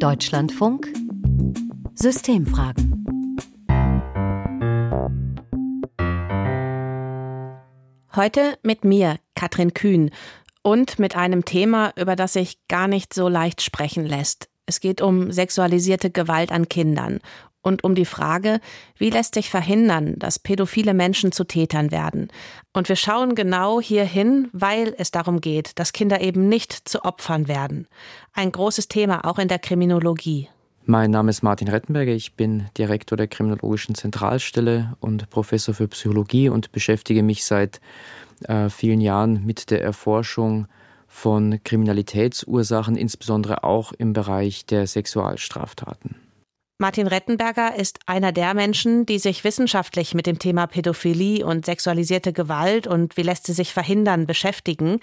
Deutschlandfunk Systemfragen. Heute mit mir, Katrin Kühn, und mit einem Thema, über das sich gar nicht so leicht sprechen lässt. Es geht um sexualisierte Gewalt an Kindern und um die Frage, wie lässt sich verhindern, dass pädophile Menschen zu Tätern werden. Und wir schauen genau hier hin, weil es darum geht, dass Kinder eben nicht zu Opfern werden. Ein großes Thema auch in der Kriminologie. Mein Name ist Martin Rettenberger, ich bin Direktor der Kriminologischen Zentralstelle und Professor für Psychologie und beschäftige mich seit äh, vielen Jahren mit der Erforschung von Kriminalitätsursachen, insbesondere auch im Bereich der Sexualstraftaten. Martin Rettenberger ist einer der Menschen, die sich wissenschaftlich mit dem Thema Pädophilie und sexualisierte Gewalt und wie lässt sie sich verhindern beschäftigen.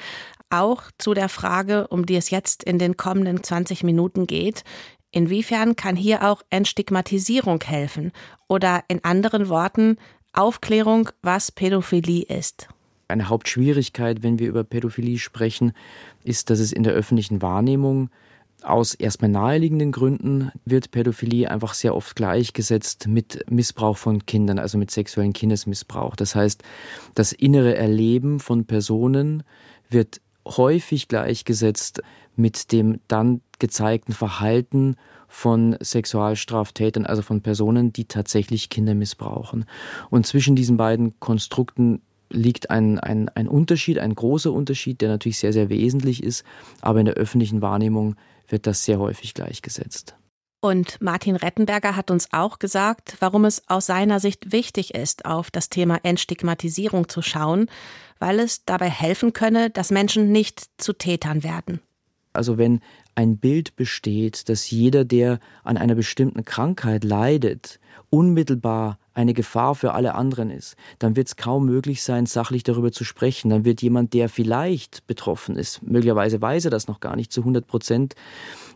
Auch zu der Frage, um die es jetzt in den kommenden 20 Minuten geht. Inwiefern kann hier auch Entstigmatisierung helfen? Oder in anderen Worten, Aufklärung, was Pädophilie ist? Eine Hauptschwierigkeit, wenn wir über Pädophilie sprechen, ist, dass es in der öffentlichen Wahrnehmung aus erstmal naheliegenden Gründen wird Pädophilie einfach sehr oft gleichgesetzt mit Missbrauch von Kindern, also mit sexuellen Kindesmissbrauch. Das heißt, das innere Erleben von Personen wird häufig gleichgesetzt mit dem dann gezeigten Verhalten von Sexualstraftätern, also von Personen, die tatsächlich Kinder missbrauchen. Und zwischen diesen beiden Konstrukten liegt ein, ein, ein Unterschied, ein großer Unterschied, der natürlich sehr, sehr wesentlich ist, aber in der öffentlichen Wahrnehmung wird das sehr häufig gleichgesetzt. Und Martin Rettenberger hat uns auch gesagt, warum es aus seiner Sicht wichtig ist, auf das Thema Entstigmatisierung zu schauen, weil es dabei helfen könne, dass Menschen nicht zu Tätern werden. Also wenn ein Bild besteht, dass jeder, der an einer bestimmten Krankheit leidet, unmittelbar eine Gefahr für alle anderen ist, dann wird es kaum möglich sein, sachlich darüber zu sprechen. Dann wird jemand, der vielleicht betroffen ist, möglicherweise weiß er das noch gar nicht zu 100 Prozent,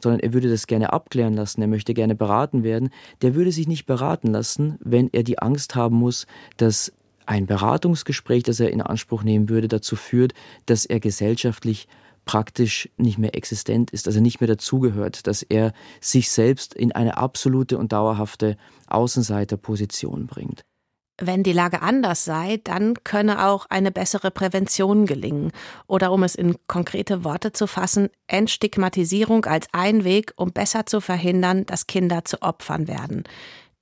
sondern er würde das gerne abklären lassen, er möchte gerne beraten werden, der würde sich nicht beraten lassen, wenn er die Angst haben muss, dass ein Beratungsgespräch, das er in Anspruch nehmen würde, dazu führt, dass er gesellschaftlich praktisch nicht mehr existent ist, also nicht mehr dazugehört, dass er sich selbst in eine absolute und dauerhafte Außenseiterposition bringt. Wenn die Lage anders sei, dann könne auch eine bessere Prävention gelingen. Oder um es in konkrete Worte zu fassen, Entstigmatisierung als ein Weg, um besser zu verhindern, dass Kinder zu Opfern werden.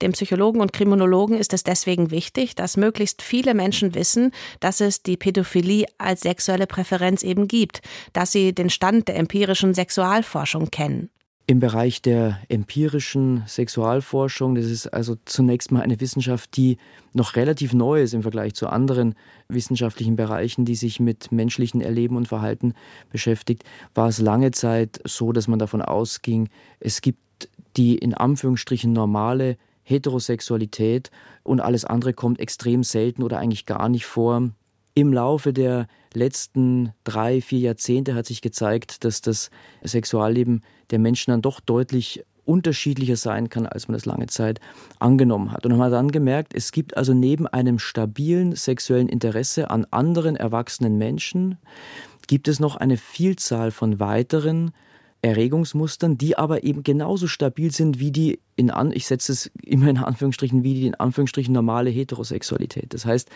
Dem Psychologen und Kriminologen ist es deswegen wichtig, dass möglichst viele Menschen wissen, dass es die Pädophilie als sexuelle Präferenz eben gibt, dass sie den Stand der empirischen Sexualforschung kennen. Im Bereich der empirischen Sexualforschung, das ist also zunächst mal eine Wissenschaft, die noch relativ neu ist im Vergleich zu anderen wissenschaftlichen Bereichen, die sich mit menschlichen Erleben und Verhalten beschäftigt, war es lange Zeit so, dass man davon ausging, es gibt die in Anführungsstrichen normale Heterosexualität und alles andere kommt extrem selten oder eigentlich gar nicht vor. Im Laufe der letzten drei, vier Jahrzehnte hat sich gezeigt, dass das Sexualleben der Menschen dann doch deutlich unterschiedlicher sein kann, als man es lange Zeit angenommen hat. Und man hat dann gemerkt, es gibt also neben einem stabilen sexuellen Interesse an anderen erwachsenen Menschen, gibt es noch eine Vielzahl von weiteren Erregungsmustern, die aber eben genauso stabil sind wie die in an, ich setze es immer in Anführungsstrichen, wie die in Anführungsstrichen normale Heterosexualität. Das heißt,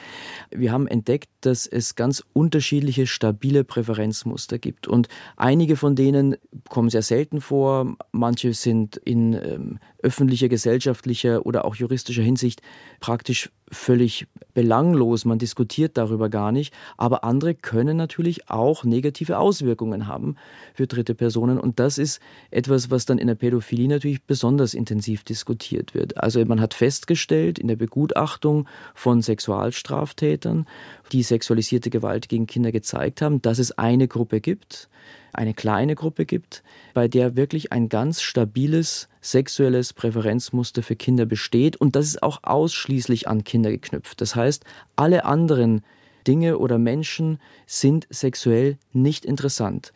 wir haben entdeckt, dass es ganz unterschiedliche stabile Präferenzmuster gibt. Und einige von denen kommen sehr selten vor, manche sind in ähm, öffentlicher, gesellschaftlicher oder auch juristischer Hinsicht praktisch völlig belanglos, man diskutiert darüber gar nicht, aber andere können natürlich auch negative Auswirkungen haben für dritte Personen. Und das ist etwas, was dann in der Pädophilie natürlich besonders intensiv intensiv diskutiert wird. Also man hat festgestellt in der Begutachtung von Sexualstraftätern, die sexualisierte Gewalt gegen Kinder gezeigt haben, dass es eine Gruppe gibt, eine kleine Gruppe gibt, bei der wirklich ein ganz stabiles sexuelles Präferenzmuster für Kinder besteht und das ist auch ausschließlich an Kinder geknüpft. Das heißt, alle anderen Dinge oder Menschen sind sexuell nicht interessant.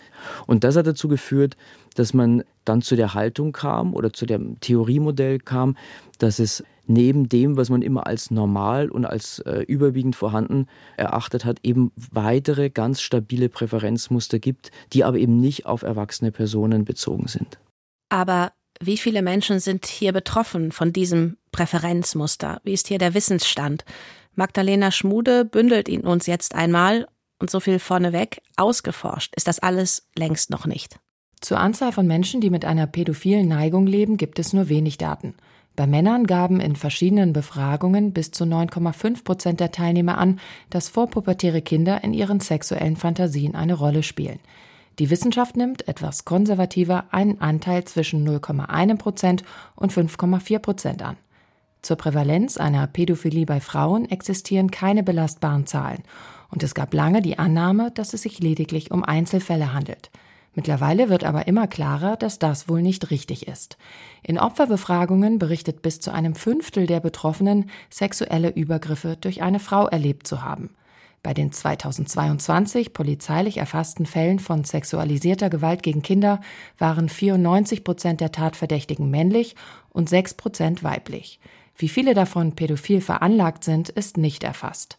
Und das hat dazu geführt, dass man dann zu der Haltung kam oder zu dem Theoriemodell kam, dass es neben dem, was man immer als normal und als äh, überwiegend vorhanden erachtet hat, eben weitere ganz stabile Präferenzmuster gibt, die aber eben nicht auf erwachsene Personen bezogen sind. Aber wie viele Menschen sind hier betroffen von diesem Präferenzmuster? Wie ist hier der Wissensstand? Magdalena Schmude bündelt ihn uns jetzt einmal und so viel vorneweg ausgeforscht ist das alles längst noch nicht. Zur Anzahl von Menschen, die mit einer pädophilen Neigung leben, gibt es nur wenig Daten. Bei Männern gaben in verschiedenen Befragungen bis zu 9,5 Prozent der Teilnehmer an, dass vorpubertäre Kinder in ihren sexuellen Fantasien eine Rolle spielen. Die Wissenschaft nimmt, etwas konservativer, einen Anteil zwischen 0,1 Prozent und 5,4 Prozent an. Zur Prävalenz einer Pädophilie bei Frauen existieren keine belastbaren Zahlen, und es gab lange die Annahme, dass es sich lediglich um Einzelfälle handelt. Mittlerweile wird aber immer klarer, dass das wohl nicht richtig ist. In Opferbefragungen berichtet bis zu einem Fünftel der Betroffenen, sexuelle Übergriffe durch eine Frau erlebt zu haben. Bei den 2022 polizeilich erfassten Fällen von sexualisierter Gewalt gegen Kinder waren 94 Prozent der Tatverdächtigen männlich und 6 Prozent weiblich. Wie viele davon pädophil veranlagt sind, ist nicht erfasst.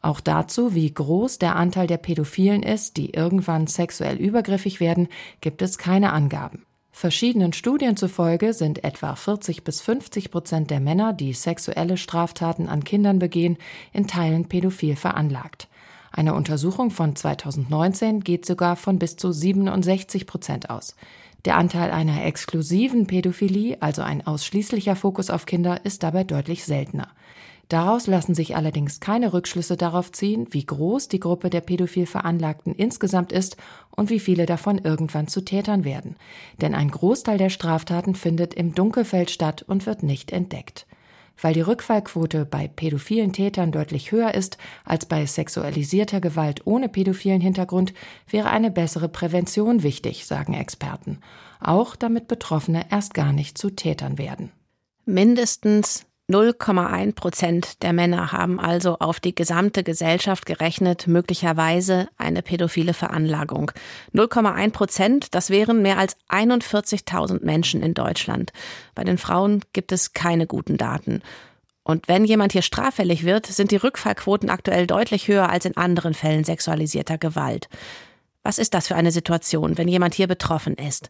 Auch dazu, wie groß der Anteil der Pädophilen ist, die irgendwann sexuell übergriffig werden, gibt es keine Angaben. Verschiedenen Studien zufolge sind etwa 40 bis 50 Prozent der Männer, die sexuelle Straftaten an Kindern begehen, in Teilen pädophil veranlagt. Eine Untersuchung von 2019 geht sogar von bis zu 67 Prozent aus. Der Anteil einer exklusiven Pädophilie, also ein ausschließlicher Fokus auf Kinder, ist dabei deutlich seltener. Daraus lassen sich allerdings keine Rückschlüsse darauf ziehen, wie groß die Gruppe der pädophil Veranlagten insgesamt ist und wie viele davon irgendwann zu Tätern werden. Denn ein Großteil der Straftaten findet im Dunkelfeld statt und wird nicht entdeckt. Weil die Rückfallquote bei pädophilen Tätern deutlich höher ist als bei sexualisierter Gewalt ohne pädophilen Hintergrund, wäre eine bessere Prävention wichtig, sagen Experten. Auch damit Betroffene erst gar nicht zu Tätern werden. Mindestens 0,1 Prozent der Männer haben also auf die gesamte Gesellschaft gerechnet möglicherweise eine pädophile Veranlagung. 0,1 Prozent, das wären mehr als 41.000 Menschen in Deutschland. Bei den Frauen gibt es keine guten Daten. Und wenn jemand hier straffällig wird, sind die Rückfallquoten aktuell deutlich höher als in anderen Fällen sexualisierter Gewalt. Was ist das für eine Situation, wenn jemand hier betroffen ist?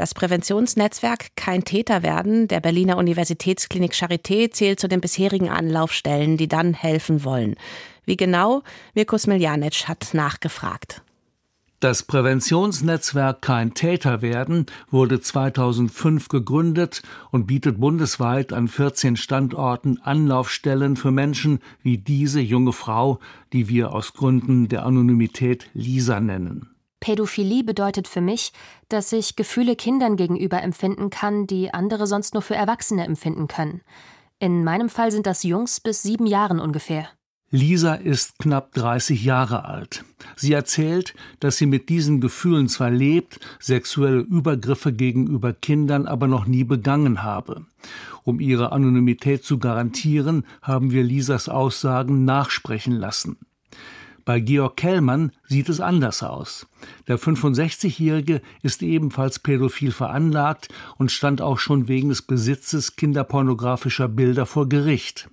Das Präventionsnetzwerk Kein Täter werden der Berliner Universitätsklinik Charité zählt zu den bisherigen Anlaufstellen, die dann helfen wollen. Wie genau? Mirko Smiljanic hat nachgefragt. Das Präventionsnetzwerk Kein Täter werden wurde 2005 gegründet und bietet bundesweit an 14 Standorten Anlaufstellen für Menschen wie diese junge Frau, die wir aus Gründen der Anonymität Lisa nennen. Pädophilie bedeutet für mich, dass ich Gefühle Kindern gegenüber empfinden kann, die andere sonst nur für Erwachsene empfinden können. In meinem Fall sind das Jungs bis sieben Jahren ungefähr. Lisa ist knapp 30 Jahre alt. Sie erzählt, dass sie mit diesen Gefühlen zwar lebt, sexuelle Übergriffe gegenüber Kindern aber noch nie begangen habe. Um ihre Anonymität zu garantieren, haben wir Lisas Aussagen nachsprechen lassen. Bei Georg Kellmann sieht es anders aus. Der 65-Jährige ist ebenfalls pädophil veranlagt und stand auch schon wegen des Besitzes kinderpornografischer Bilder vor Gericht.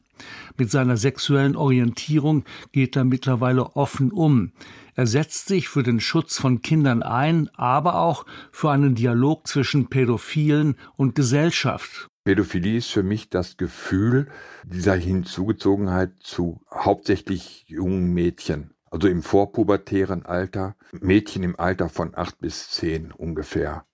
Mit seiner sexuellen Orientierung geht er mittlerweile offen um. Er setzt sich für den Schutz von Kindern ein, aber auch für einen Dialog zwischen Pädophilen und Gesellschaft. Pädophilie ist für mich das Gefühl dieser Hinzugezogenheit zu hauptsächlich jungen Mädchen also im vorpubertären Alter, Mädchen im Alter von acht bis zehn ungefähr.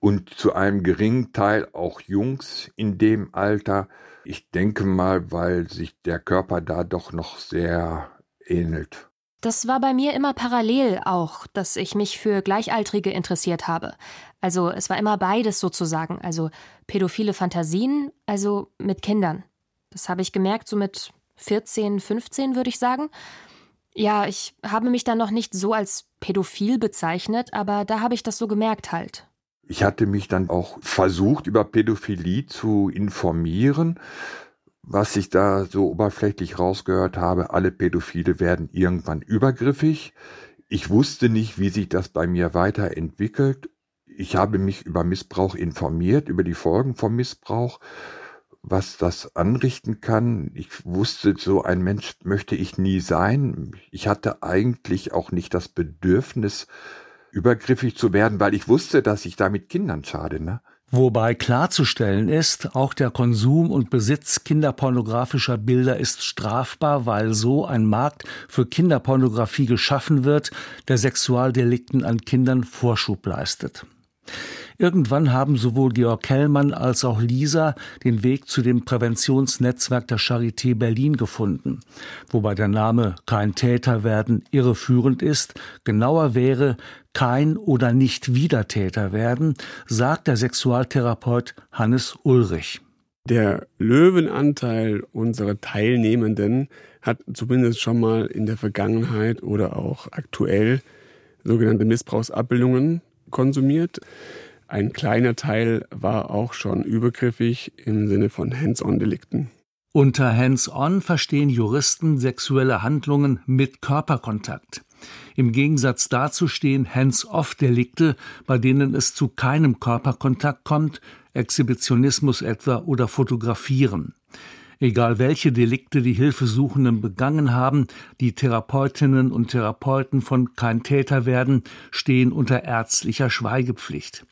Und zu einem geringen Teil auch Jungs in dem Alter. Ich denke mal, weil sich der Körper da doch noch sehr ähnelt. Das war bei mir immer parallel auch, dass ich mich für Gleichaltrige interessiert habe. Also es war immer beides sozusagen, also pädophile Fantasien, also mit Kindern. Das habe ich gemerkt, so mit 14, 15 würde ich sagen. Ja, ich habe mich dann noch nicht so als pädophil bezeichnet, aber da habe ich das so gemerkt halt. Ich hatte mich dann auch versucht, über Pädophilie zu informieren. Was ich da so oberflächlich rausgehört habe, alle Pädophile werden irgendwann übergriffig. Ich wusste nicht, wie sich das bei mir weiterentwickelt. Ich habe mich über Missbrauch informiert, über die Folgen vom Missbrauch was das anrichten kann. Ich wusste, so ein Mensch möchte ich nie sein. Ich hatte eigentlich auch nicht das Bedürfnis, übergriffig zu werden, weil ich wusste, dass ich damit Kindern schade. Ne? Wobei klarzustellen ist, auch der Konsum und Besitz kinderpornografischer Bilder ist strafbar, weil so ein Markt für Kinderpornografie geschaffen wird, der Sexualdelikten an Kindern Vorschub leistet. Irgendwann haben sowohl Georg Kellmann als auch Lisa den Weg zu dem Präventionsnetzwerk der Charité Berlin gefunden, wobei der Name Kein Täter werden irreführend ist. Genauer wäre kein oder nicht Wiedertäter werden, sagt der Sexualtherapeut Hannes Ulrich. Der Löwenanteil unserer Teilnehmenden hat zumindest schon mal in der Vergangenheit oder auch aktuell sogenannte Missbrauchsabbildungen konsumiert. Ein kleiner Teil war auch schon übergriffig im Sinne von Hands-on-Delikten. Unter Hands-on verstehen Juristen sexuelle Handlungen mit Körperkontakt. Im Gegensatz dazu stehen Hands-off-Delikte, bei denen es zu keinem Körperkontakt kommt, Exhibitionismus etwa oder Fotografieren. Egal welche Delikte die Hilfesuchenden begangen haben, die Therapeutinnen und Therapeuten von kein Täter werden, stehen unter ärztlicher Schweigepflicht.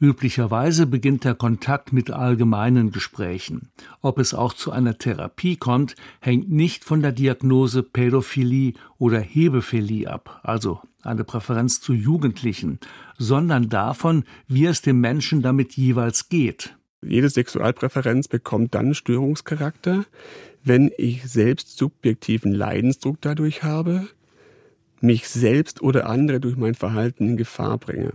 Üblicherweise beginnt der Kontakt mit allgemeinen Gesprächen. Ob es auch zu einer Therapie kommt, hängt nicht von der Diagnose Pädophilie oder Hebephilie ab, also eine Präferenz zu Jugendlichen, sondern davon, wie es dem Menschen damit jeweils geht. Jede Sexualpräferenz bekommt dann Störungscharakter, wenn ich selbst subjektiven Leidensdruck dadurch habe, mich selbst oder andere durch mein Verhalten in Gefahr bringe.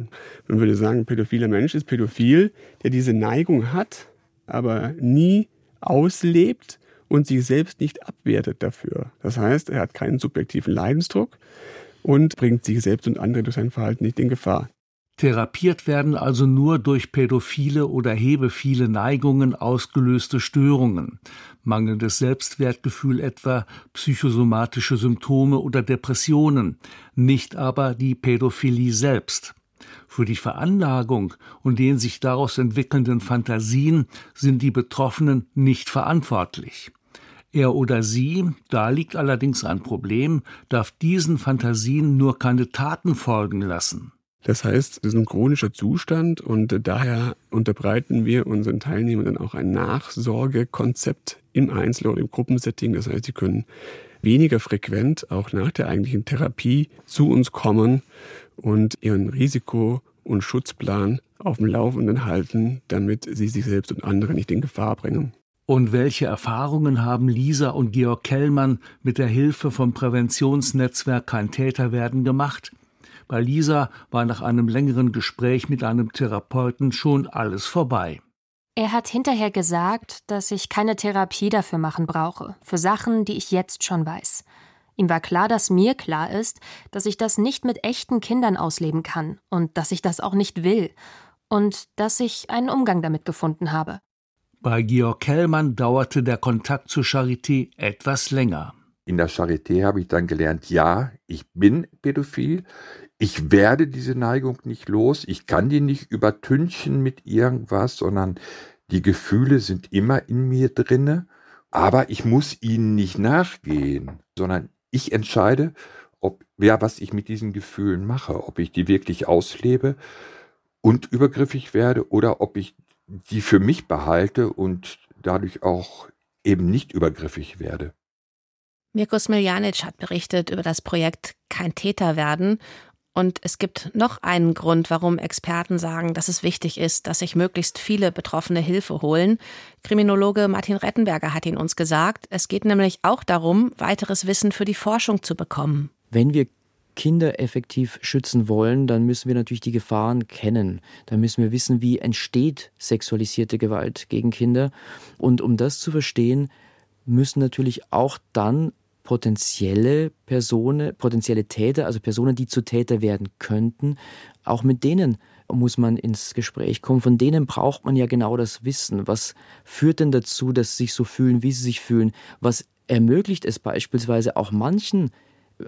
Man würde sagen, ein pädophiler Mensch ist pädophil, der diese Neigung hat, aber nie auslebt und sich selbst nicht abwertet dafür. Das heißt, er hat keinen subjektiven Leidensdruck und bringt sich selbst und andere durch sein Verhalten nicht in Gefahr. Therapiert werden also nur durch pädophile oder hebephile Neigungen ausgelöste Störungen, mangelndes Selbstwertgefühl etwa, psychosomatische Symptome oder Depressionen, nicht aber die Pädophilie selbst. Für die Veranlagung und den sich daraus entwickelnden Fantasien sind die Betroffenen nicht verantwortlich. Er oder sie, da liegt allerdings ein Problem, darf diesen Fantasien nur keine Taten folgen lassen. Das heißt, es ist ein chronischer Zustand und daher unterbreiten wir unseren Teilnehmern auch ein Nachsorgekonzept im Einzel- oder im Gruppensetting. Das heißt, sie können weniger frequent auch nach der eigentlichen Therapie zu uns kommen und ihren Risiko- und Schutzplan auf dem Laufenden halten, damit sie sich selbst und andere nicht in Gefahr bringen. Und welche Erfahrungen haben Lisa und Georg Kellmann mit der Hilfe vom Präventionsnetzwerk Kein Täter werden gemacht? Bei Lisa war nach einem längeren Gespräch mit einem Therapeuten schon alles vorbei. Er hat hinterher gesagt, dass ich keine Therapie dafür machen brauche, für Sachen, die ich jetzt schon weiß. Ihm war klar, dass mir klar ist, dass ich das nicht mit echten Kindern ausleben kann und dass ich das auch nicht will und dass ich einen Umgang damit gefunden habe. Bei Georg Kellmann dauerte der Kontakt zur Charité etwas länger. In der Charité habe ich dann gelernt, ja, ich bin pädophil, ich werde diese Neigung nicht los, ich kann die nicht übertünchen mit irgendwas, sondern die Gefühle sind immer in mir drinne, aber ich muss ihnen nicht nachgehen, sondern ich entscheide, ob ja, was ich mit diesen Gefühlen mache, ob ich die wirklich auslebe und übergriffig werde oder ob ich die für mich behalte und dadurch auch eben nicht übergriffig werde. Mirko Smiljanic hat berichtet über das Projekt Kein Täter werden und es gibt noch einen Grund, warum Experten sagen, dass es wichtig ist, dass sich möglichst viele Betroffene Hilfe holen. Kriminologe Martin Rettenberger hat ihn uns gesagt. Es geht nämlich auch darum, weiteres Wissen für die Forschung zu bekommen. Wenn wir Kinder effektiv schützen wollen, dann müssen wir natürlich die Gefahren kennen. Dann müssen wir wissen, wie entsteht sexualisierte Gewalt gegen Kinder. Und um das zu verstehen, müssen natürlich auch dann potenzielle Personen, potenzielle Täter, also Personen, die zu Täter werden könnten, auch mit denen muss man ins Gespräch kommen. Von denen braucht man ja genau das Wissen. Was führt denn dazu, dass sie sich so fühlen, wie sie sich fühlen? Was ermöglicht es beispielsweise auch manchen,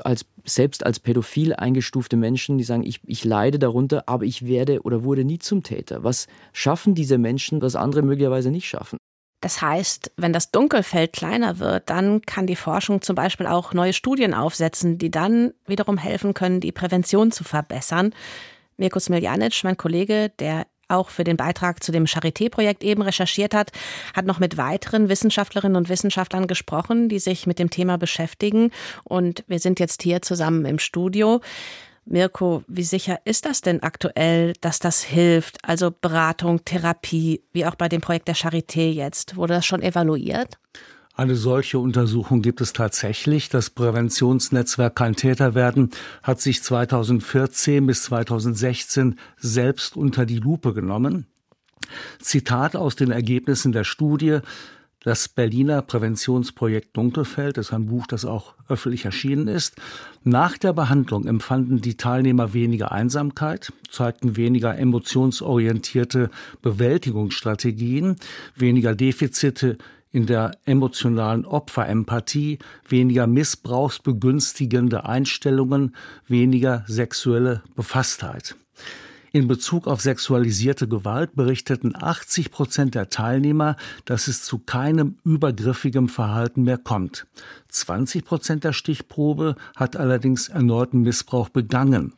als, selbst als pädophil eingestufte Menschen, die sagen, ich, ich leide darunter, aber ich werde oder wurde nie zum Täter. Was schaffen diese Menschen, was andere möglicherweise nicht schaffen? Das heißt, wenn das Dunkelfeld kleiner wird, dann kann die Forschung zum Beispiel auch neue Studien aufsetzen, die dann wiederum helfen können, die Prävention zu verbessern. Mirko Smiljanic, mein Kollege, der auch für den Beitrag zu dem Charité-Projekt eben recherchiert hat, hat noch mit weiteren Wissenschaftlerinnen und Wissenschaftlern gesprochen, die sich mit dem Thema beschäftigen. Und wir sind jetzt hier zusammen im Studio. Mirko, wie sicher ist das denn aktuell, dass das hilft? Also Beratung, Therapie, wie auch bei dem Projekt der Charité jetzt. Wurde das schon evaluiert? Eine solche Untersuchung gibt es tatsächlich. Das Präventionsnetzwerk Kein Täter werden hat sich 2014 bis 2016 selbst unter die Lupe genommen. Zitat aus den Ergebnissen der Studie. Das Berliner Präventionsprojekt Dunkelfeld ist ein Buch, das auch öffentlich erschienen ist. Nach der Behandlung empfanden die Teilnehmer weniger Einsamkeit, zeigten weniger emotionsorientierte Bewältigungsstrategien, weniger Defizite in der emotionalen Opferempathie, weniger missbrauchsbegünstigende Einstellungen, weniger sexuelle Befasstheit. In Bezug auf sexualisierte Gewalt berichteten 80 Prozent der Teilnehmer, dass es zu keinem übergriffigem Verhalten mehr kommt. 20 Prozent der Stichprobe hat allerdings erneuten Missbrauch begangen.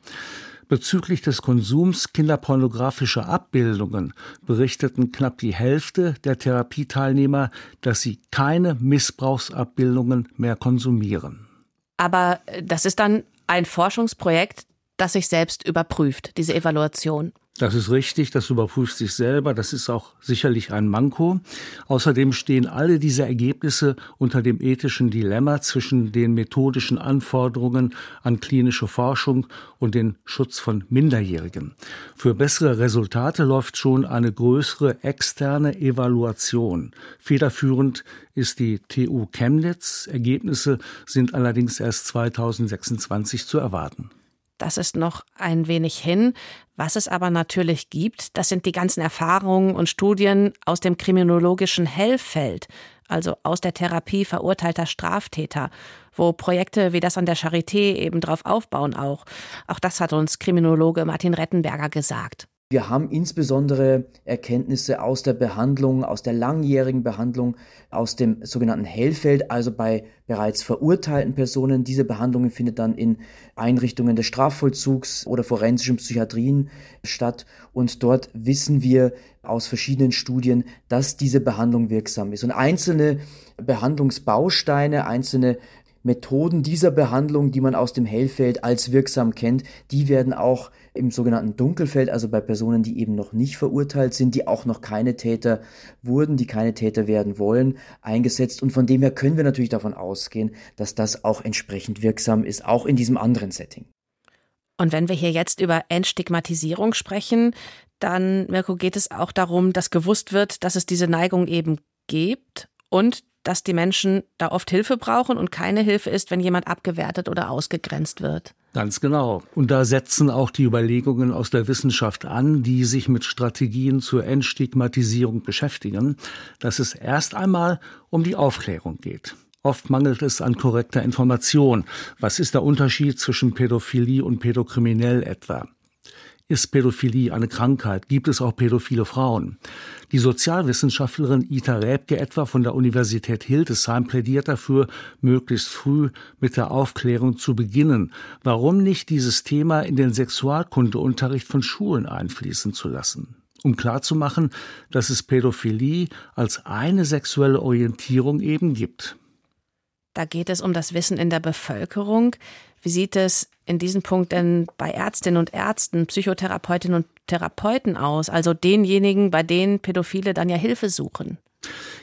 Bezüglich des Konsums kinderpornografischer Abbildungen berichteten knapp die Hälfte der Therapieteilnehmer, dass sie keine Missbrauchsabbildungen mehr konsumieren. Aber das ist dann ein Forschungsprojekt, das sich selbst überprüft, diese Evaluation. Das ist richtig, das überprüft sich selber, das ist auch sicherlich ein Manko. Außerdem stehen alle diese Ergebnisse unter dem ethischen Dilemma zwischen den methodischen Anforderungen an klinische Forschung und den Schutz von Minderjährigen. Für bessere Resultate läuft schon eine größere externe Evaluation. Federführend ist die TU Chemnitz. Ergebnisse sind allerdings erst 2026 zu erwarten. Das ist noch ein wenig hin. Was es aber natürlich gibt, das sind die ganzen Erfahrungen und Studien aus dem kriminologischen Hellfeld, also aus der Therapie verurteilter Straftäter, wo Projekte wie das an der Charité eben drauf aufbauen auch. Auch das hat uns Kriminologe Martin Rettenberger gesagt. Wir haben insbesondere Erkenntnisse aus der Behandlung, aus der langjährigen Behandlung, aus dem sogenannten Hellfeld, also bei bereits verurteilten Personen. Diese Behandlung findet dann in Einrichtungen des Strafvollzugs oder forensischen Psychiatrien statt. Und dort wissen wir aus verschiedenen Studien, dass diese Behandlung wirksam ist. Und einzelne Behandlungsbausteine, einzelne Methoden dieser Behandlung, die man aus dem Hellfeld als wirksam kennt, die werden auch im sogenannten Dunkelfeld, also bei Personen, die eben noch nicht verurteilt sind, die auch noch keine Täter wurden, die keine Täter werden wollen, eingesetzt. Und von dem her können wir natürlich davon ausgehen, dass das auch entsprechend wirksam ist, auch in diesem anderen Setting. Und wenn wir hier jetzt über Entstigmatisierung sprechen, dann, Mirko, geht es auch darum, dass gewusst wird, dass es diese Neigung eben gibt und dass die Menschen da oft Hilfe brauchen und keine Hilfe ist, wenn jemand abgewertet oder ausgegrenzt wird. Ganz genau. Und da setzen auch die Überlegungen aus der Wissenschaft an, die sich mit Strategien zur Entstigmatisierung beschäftigen, dass es erst einmal um die Aufklärung geht. Oft mangelt es an korrekter Information. Was ist der Unterschied zwischen Pädophilie und Pädokriminell etwa? Ist Pädophilie eine Krankheit? Gibt es auch pädophile Frauen? Die Sozialwissenschaftlerin Ita Räbke etwa von der Universität Hildesheim plädiert dafür, möglichst früh mit der Aufklärung zu beginnen. Warum nicht dieses Thema in den Sexualkundeunterricht von Schulen einfließen zu lassen? um klarzumachen, dass es Pädophilie als eine sexuelle Orientierung eben gibt. Da geht es um das Wissen in der Bevölkerung. Wie sieht es in diesem Punkt denn bei Ärztinnen und Ärzten, Psychotherapeutinnen und Therapeuten aus? Also denjenigen, bei denen Pädophile dann ja Hilfe suchen?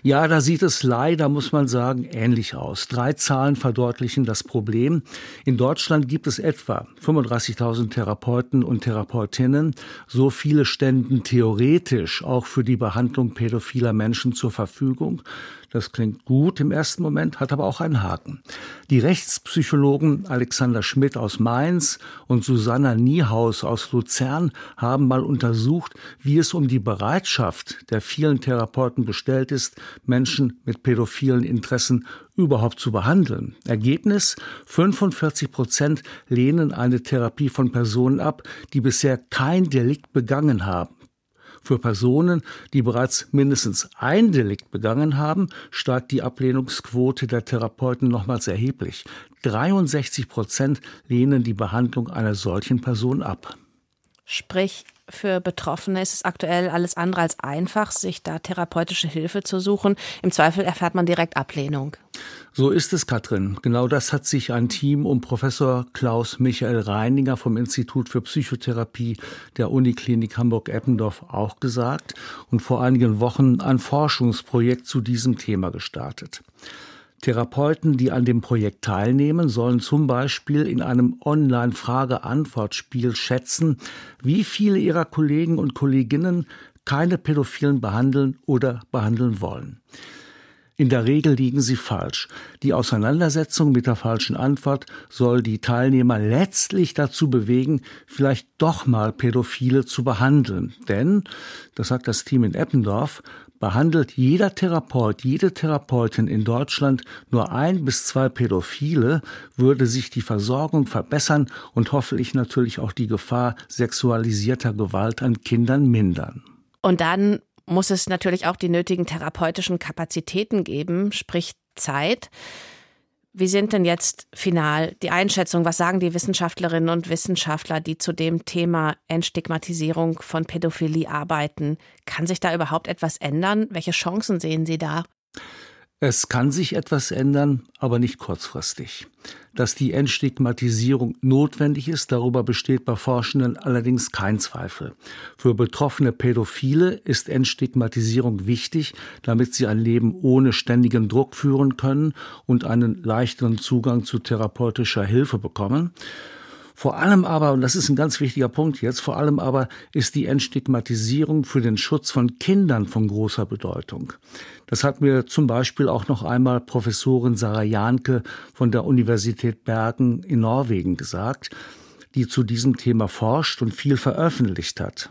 Ja, da sieht es leider, muss man sagen, ähnlich aus. Drei Zahlen verdeutlichen das Problem. In Deutschland gibt es etwa 35.000 Therapeuten und Therapeutinnen. So viele ständen theoretisch auch für die Behandlung pädophiler Menschen zur Verfügung. Das klingt gut im ersten Moment, hat aber auch einen Haken. Die Rechtspsychologen Alexander Schmidt aus Mainz und Susanna Niehaus aus Luzern haben mal untersucht, wie es um die Bereitschaft der vielen Therapeuten bestellt ist, Menschen mit pädophilen Interessen überhaupt zu behandeln. Ergebnis 45 Prozent lehnen eine Therapie von Personen ab, die bisher kein Delikt begangen haben. Für Personen, die bereits mindestens ein Delikt begangen haben, steigt die Ablehnungsquote der Therapeuten nochmals erheblich. 63 Prozent lehnen die Behandlung einer solchen Person ab. Sprich, für Betroffene ist es aktuell alles andere als einfach, sich da therapeutische Hilfe zu suchen. Im Zweifel erfährt man direkt Ablehnung. So ist es, Katrin. Genau das hat sich ein Team um Professor Klaus Michael Reininger vom Institut für Psychotherapie der Uniklinik Hamburg-Eppendorf auch gesagt und vor einigen Wochen ein Forschungsprojekt zu diesem Thema gestartet. Therapeuten, die an dem Projekt teilnehmen, sollen zum Beispiel in einem Online-Frage-Antwort-Spiel schätzen, wie viele ihrer Kollegen und Kolleginnen keine Pädophilen behandeln oder behandeln wollen. In der Regel liegen sie falsch. Die Auseinandersetzung mit der falschen Antwort soll die Teilnehmer letztlich dazu bewegen, vielleicht doch mal Pädophile zu behandeln. Denn, das sagt das Team in Eppendorf, behandelt jeder Therapeut, jede Therapeutin in Deutschland nur ein bis zwei Pädophile, würde sich die Versorgung verbessern und hoffentlich natürlich auch die Gefahr sexualisierter Gewalt an Kindern mindern. Und dann muss es natürlich auch die nötigen therapeutischen Kapazitäten geben, sprich Zeit. Wie sind denn jetzt final die Einschätzungen? Was sagen die Wissenschaftlerinnen und Wissenschaftler, die zu dem Thema Entstigmatisierung von Pädophilie arbeiten? Kann sich da überhaupt etwas ändern? Welche Chancen sehen Sie da? Es kann sich etwas ändern, aber nicht kurzfristig. Dass die Entstigmatisierung notwendig ist, darüber besteht bei Forschenden allerdings kein Zweifel. Für betroffene Pädophile ist Entstigmatisierung wichtig, damit sie ein Leben ohne ständigen Druck führen können und einen leichteren Zugang zu therapeutischer Hilfe bekommen. Vor allem aber, und das ist ein ganz wichtiger Punkt jetzt, vor allem aber ist die Entstigmatisierung für den Schutz von Kindern von großer Bedeutung. Das hat mir zum Beispiel auch noch einmal Professorin Sarah Janke von der Universität Bergen in Norwegen gesagt, die zu diesem Thema forscht und viel veröffentlicht hat.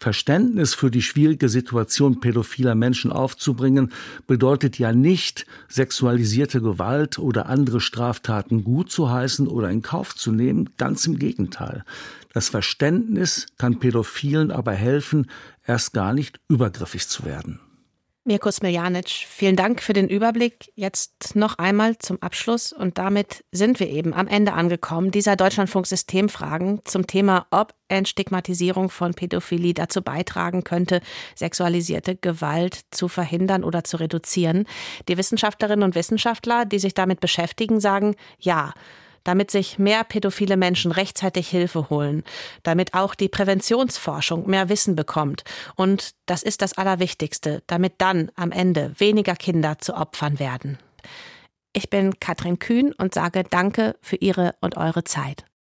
Verständnis für die schwierige Situation pädophiler Menschen aufzubringen, bedeutet ja nicht, sexualisierte Gewalt oder andere Straftaten gut zu heißen oder in Kauf zu nehmen, ganz im Gegenteil. Das Verständnis kann Pädophilen aber helfen, erst gar nicht übergriffig zu werden. Mirko Smiljanic, vielen Dank für den Überblick. Jetzt noch einmal zum Abschluss und damit sind wir eben am Ende angekommen dieser Deutschlandfunk-Systemfragen zum Thema, ob Entstigmatisierung von Pädophilie dazu beitragen könnte, sexualisierte Gewalt zu verhindern oder zu reduzieren. Die Wissenschaftlerinnen und Wissenschaftler, die sich damit beschäftigen, sagen ja damit sich mehr pädophile Menschen rechtzeitig Hilfe holen, damit auch die Präventionsforschung mehr Wissen bekommt. Und das ist das Allerwichtigste, damit dann am Ende weniger Kinder zu Opfern werden. Ich bin Katrin Kühn und sage Danke für Ihre und eure Zeit.